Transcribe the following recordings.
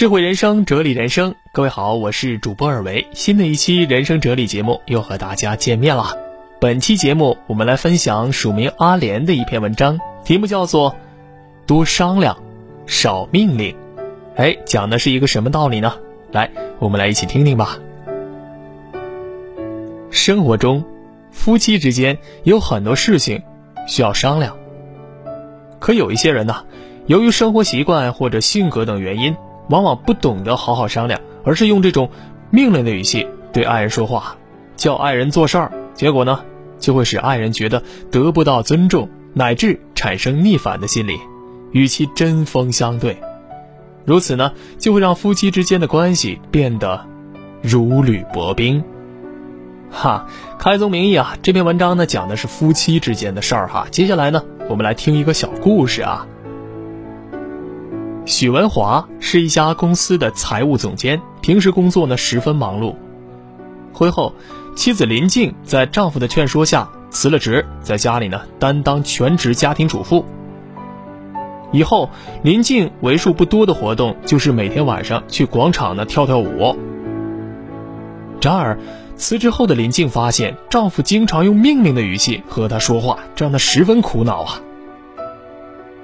智慧人生，哲理人生。各位好，我是主播尔维。新的一期人生哲理节目又和大家见面了。本期节目我们来分享署名阿莲的一篇文章，题目叫做“多商量，少命令”。哎，讲的是一个什么道理呢？来，我们来一起听听吧。生活中，夫妻之间有很多事情需要商量，可有一些人呢，由于生活习惯或者性格等原因。往往不懂得好好商量，而是用这种命令的语气对爱人说话，叫爱人做事儿，结果呢，就会使爱人觉得得不到尊重，乃至产生逆反的心理，与其针锋相对。如此呢，就会让夫妻之间的关系变得如履薄冰。哈，开宗明义啊，这篇文章呢讲的是夫妻之间的事儿哈。接下来呢，我们来听一个小故事啊。许文华是一家公司的财务总监，平时工作呢十分忙碌。婚后，妻子林静在丈夫的劝说下辞了职，在家里呢担当全职家庭主妇。以后，林静为数不多的活动就是每天晚上去广场呢跳跳舞。然而，辞职后的林静发现丈夫经常用命令的语气和她说话，这让她十分苦恼啊。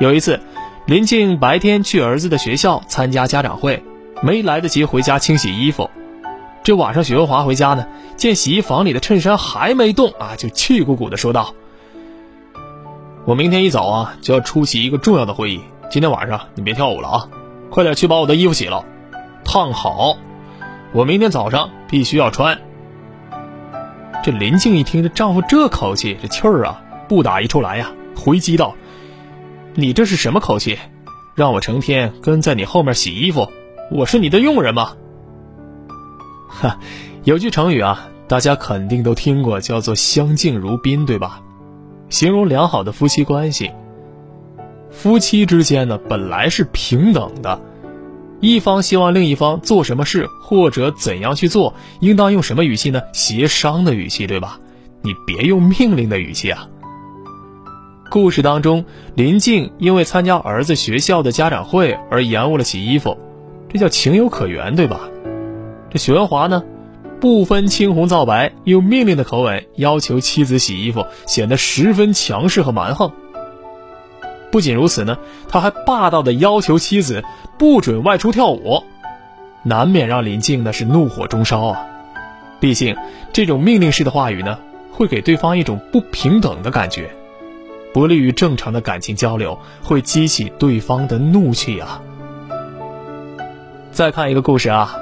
有一次。林静白天去儿子的学校参加家长会，没来得及回家清洗衣服。这晚上许文华回家呢，见洗衣房里的衬衫还没动啊，就气鼓鼓的说道：“我明天一早啊就要出席一个重要的会议，今天晚上你别跳舞了啊，快点去把我的衣服洗了，烫好，我明天早上必须要穿。”这林静一听这丈夫这口气，这气儿啊不打一处来呀，回击道。你这是什么口气？让我成天跟在你后面洗衣服？我是你的佣人吗？哈，有句成语啊，大家肯定都听过，叫做“相敬如宾”，对吧？形容良好的夫妻关系。夫妻之间呢，本来是平等的，一方希望另一方做什么事或者怎样去做，应当用什么语气呢？协商的语气，对吧？你别用命令的语气啊。故事当中，林静因为参加儿子学校的家长会而延误了洗衣服，这叫情有可原，对吧？这许文华呢，不分青红皂白，用命令的口吻要求妻子洗衣服，显得十分强势和蛮横。不仅如此呢，他还霸道的要求妻子不准外出跳舞，难免让林静呢是怒火中烧啊。毕竟，这种命令式的话语呢，会给对方一种不平等的感觉。不利于正常的感情交流，会激起对方的怒气啊！再看一个故事啊，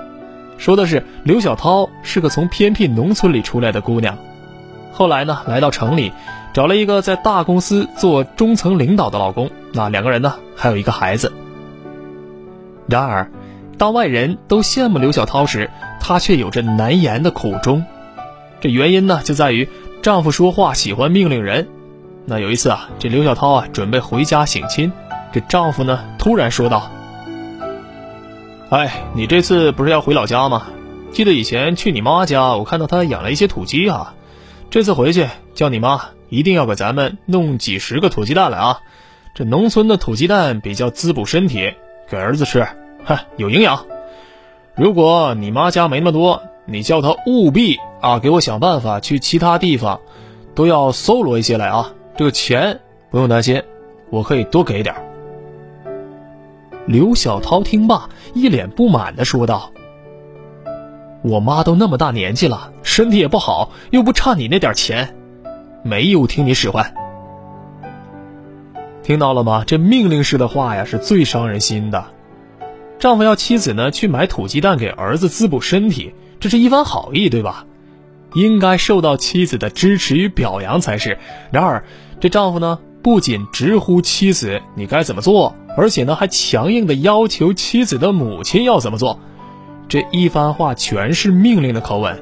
说的是刘小涛是个从偏僻农村里出来的姑娘，后来呢来到城里，找了一个在大公司做中层领导的老公，那两个人呢还有一个孩子。然而，当外人都羡慕刘小涛时，她却有着难言的苦衷。这原因呢就在于丈夫说话喜欢命令人。那有一次啊，这刘小涛啊准备回家省亲，这丈夫呢突然说道：“哎，你这次不是要回老家吗？记得以前去你妈家，我看到她养了一些土鸡啊。这次回去叫你妈一定要给咱们弄几十个土鸡蛋来啊！这农村的土鸡蛋比较滋补身体，给儿子吃，哈，有营养。如果你妈家没那么多，你叫她务必啊给我想办法去其他地方，都要搜罗一些来啊。”这个钱不用担心，我可以多给点。刘小涛听罢，一脸不满的说道：“我妈都那么大年纪了，身体也不好，又不差你那点钱，没义务听你使唤。”听到了吗？这命令式的话呀，是最伤人心的。丈夫要妻子呢去买土鸡蛋给儿子滋补身体，这是一番好意，对吧？应该受到妻子的支持与表扬才是。然而，这丈夫呢，不仅直呼妻子你该怎么做，而且呢，还强硬的要求妻子的母亲要怎么做。这一番话全是命令的口吻。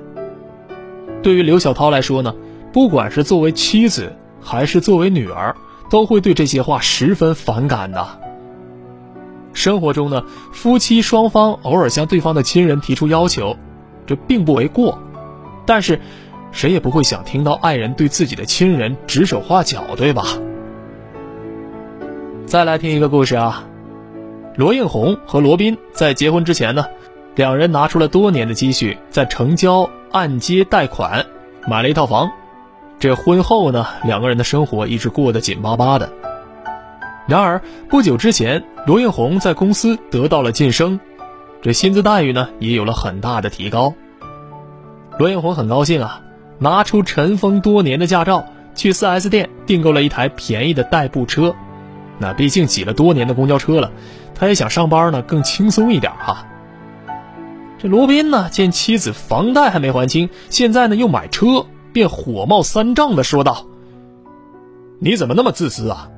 对于刘小涛来说呢，不管是作为妻子还是作为女儿，都会对这些话十分反感的。生活中呢，夫妻双方偶尔向对方的亲人提出要求，这并不为过，但是。谁也不会想听到爱人对自己的亲人指手画脚，对吧？再来听一个故事啊。罗应红和罗宾在结婚之前呢，两人拿出了多年的积蓄，在城郊按揭贷款买了一套房。这婚后呢，两个人的生活一直过得紧巴巴的。然而不久之前，罗应红在公司得到了晋升，这薪资待遇呢也有了很大的提高。罗应红很高兴啊，拿出尘封多年的驾照，去 4S 店订购了一台便宜的代步车。那毕竟挤了多年的公交车了，他也想上班呢更轻松一点哈。这罗宾呢，见妻子房贷还没还清，现在呢又买车。便火冒三丈的说道：“你怎么那么自私啊？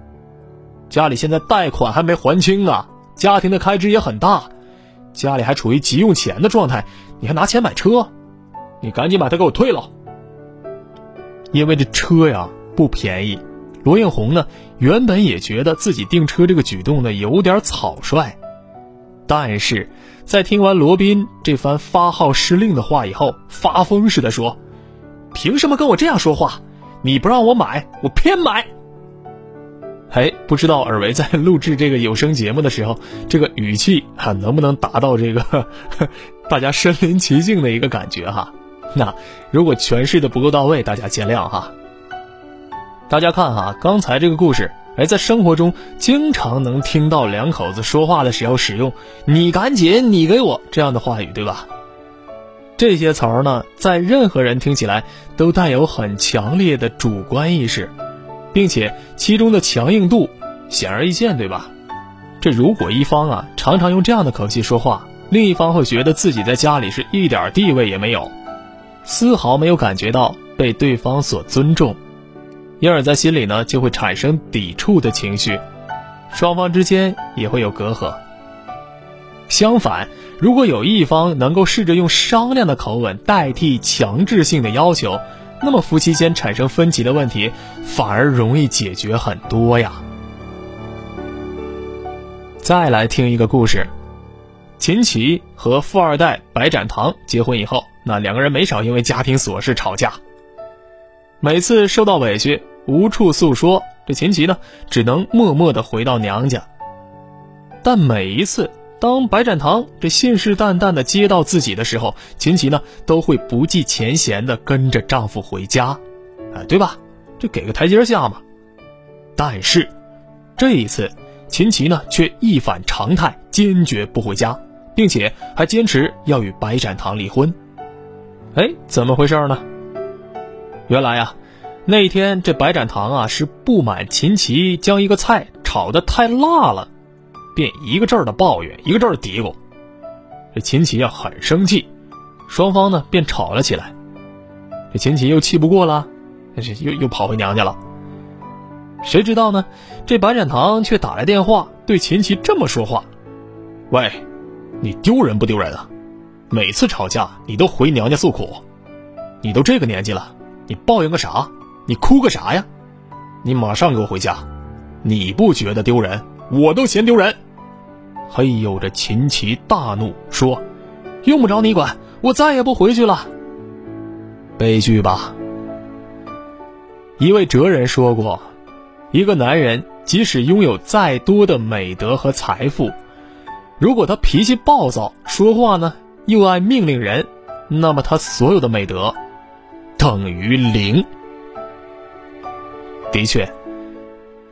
家里现在贷款还没还清啊，家庭的开支也很大，家里还处于急用钱的状态，你还拿钱买车？你赶紧把它给我退了！因为这车呀不便宜。罗应红呢原本也觉得自己订车这个举动呢有点草率，但是在听完罗宾这番发号施令的话以后，发疯似的说。”凭什么跟我这样说话？你不让我买，我偏买。哎，不知道尔维在录制这个有声节目的时候，这个语气啊，能不能达到这个 大家身临其境的一个感觉哈？那如果诠释的不够到位，大家见谅哈。大家看哈，刚才这个故事，哎，在生活中经常能听到两口子说话的时候使用“你赶紧，你给我”这样的话语，对吧？这些词儿呢，在任何人听起来都带有很强烈的主观意识，并且其中的强硬度显而易见，对吧？这如果一方啊常常用这样的口气说话，另一方会觉得自己在家里是一点地位也没有，丝毫没有感觉到被对方所尊重，因而，在心里呢就会产生抵触的情绪，双方之间也会有隔阂。相反，如果有一方能够试着用商量的口吻代替强制性的要求，那么夫妻间产生分歧的问题反而容易解决很多呀。再来听一个故事：秦琪和富二代白展堂结婚以后，那两个人没少因为家庭琐事吵架。每次受到委屈无处诉说，这秦琪呢只能默默的回到娘家。但每一次。当白展堂这信誓旦旦的接到自己的时候，秦琪呢都会不计前嫌的跟着丈夫回家，哎，对吧？这给个台阶下嘛。但是这一次，秦琪呢却一反常态，坚决不回家，并且还坚持要与白展堂离婚。哎，怎么回事呢？原来啊，那天这白展堂啊是不满秦琪将一个菜炒得太辣了。便一个劲儿的抱怨，一个劲儿嘀咕，这秦琪啊很生气，双方呢便吵了起来。这秦琪又气不过了，那是又又跑回娘家了。谁知道呢？这白展堂却打来电话对秦琪这么说话：“喂，你丢人不丢人啊？每次吵架你都回娘家诉苦，你都这个年纪了，你抱怨个啥？你哭个啥呀？你马上给我回家！你不觉得丢人，我都嫌丢人。”嘿呦！这秦琪大怒说：“用不着你管，我再也不回去了。”悲剧吧。一位哲人说过：“一个男人即使拥有再多的美德和财富，如果他脾气暴躁，说话呢又爱命令人，那么他所有的美德等于零。”的确，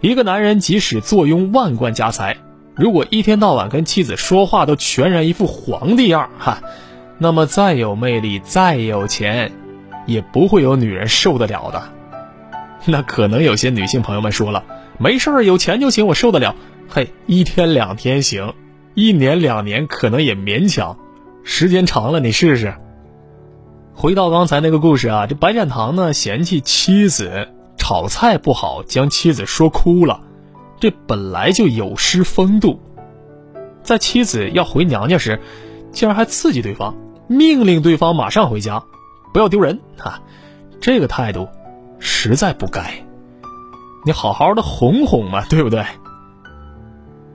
一个男人即使坐拥万贯家财。如果一天到晚跟妻子说话都全然一副皇帝样哈，那么再有魅力、再有钱，也不会有女人受得了的。那可能有些女性朋友们说了，没事儿，有钱就行，我受得了。嘿，一天两天行，一年两年可能也勉强，时间长了你试试。回到刚才那个故事啊，这白展堂呢嫌弃妻子炒菜不好，将妻子说哭了。这本来就有失风度，在妻子要回娘家时，竟然还刺激对方，命令对方马上回家，不要丢人啊！这个态度实在不该。你好好的哄哄嘛，对不对？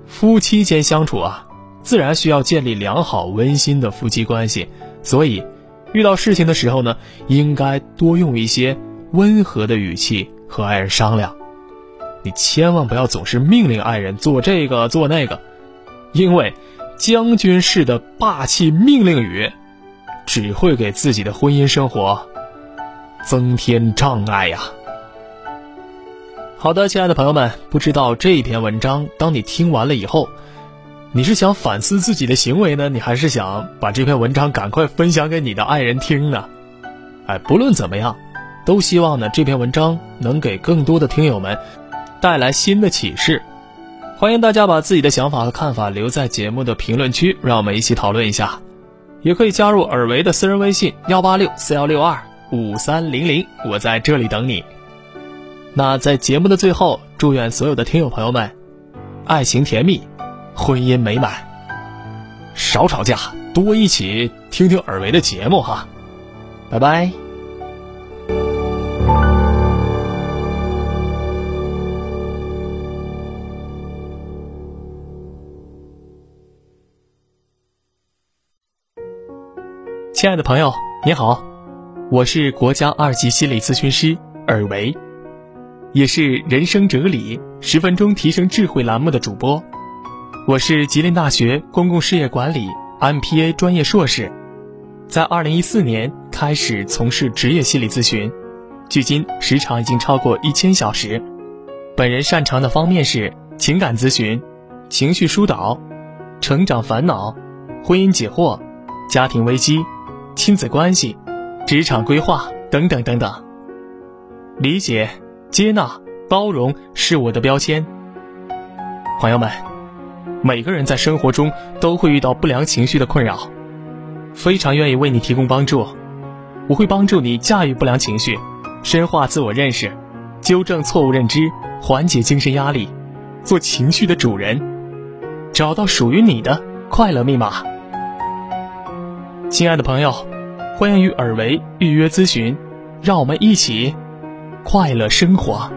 夫妻间相处啊，自然需要建立良好温馨的夫妻关系，所以遇到事情的时候呢，应该多用一些温和的语气和爱人商量。你千万不要总是命令爱人做这个做那个，因为将军式的霸气命令语，只会给自己的婚姻生活增添障碍呀。好的，亲爱的朋友们，不知道这篇文章，当你听完了以后，你是想反思自己的行为呢，你还是想把这篇文章赶快分享给你的爱人听呢？哎，不论怎么样，都希望呢这篇文章能给更多的听友们带来新的启示。欢迎大家把自己的想法和看法留在节目的评论区，让我们一起讨论一下。也可以加入尔维的私人微信幺八六四幺六二五三零零，我在这里等你。那在节目的最后，祝愿所有的听友朋友们，爱情甜蜜，婚姻美满，少吵架，多一起听听尔维的节目哈，拜拜。亲爱的朋友，你好，我是国家二级心理咨询师尔维。也是人生哲理十分钟提升智慧栏目的主播，我是吉林大学公共事业管理 MPA 专业硕士，在二零一四年开始从事职业心理咨询，距今时长已经超过一千小时。本人擅长的方面是情感咨询、情绪疏导、成长烦恼、婚姻解惑、家庭危机、亲子关系、职场规划等等等等。理解。接纳、包容是我的标签。朋友们，每个人在生活中都会遇到不良情绪的困扰，非常愿意为你提供帮助。我会帮助你驾驭不良情绪，深化自我认识，纠正错误认知，缓解精神压力，做情绪的主人，找到属于你的快乐密码。亲爱的朋友，欢迎与尔维预约咨询，让我们一起。快乐生活。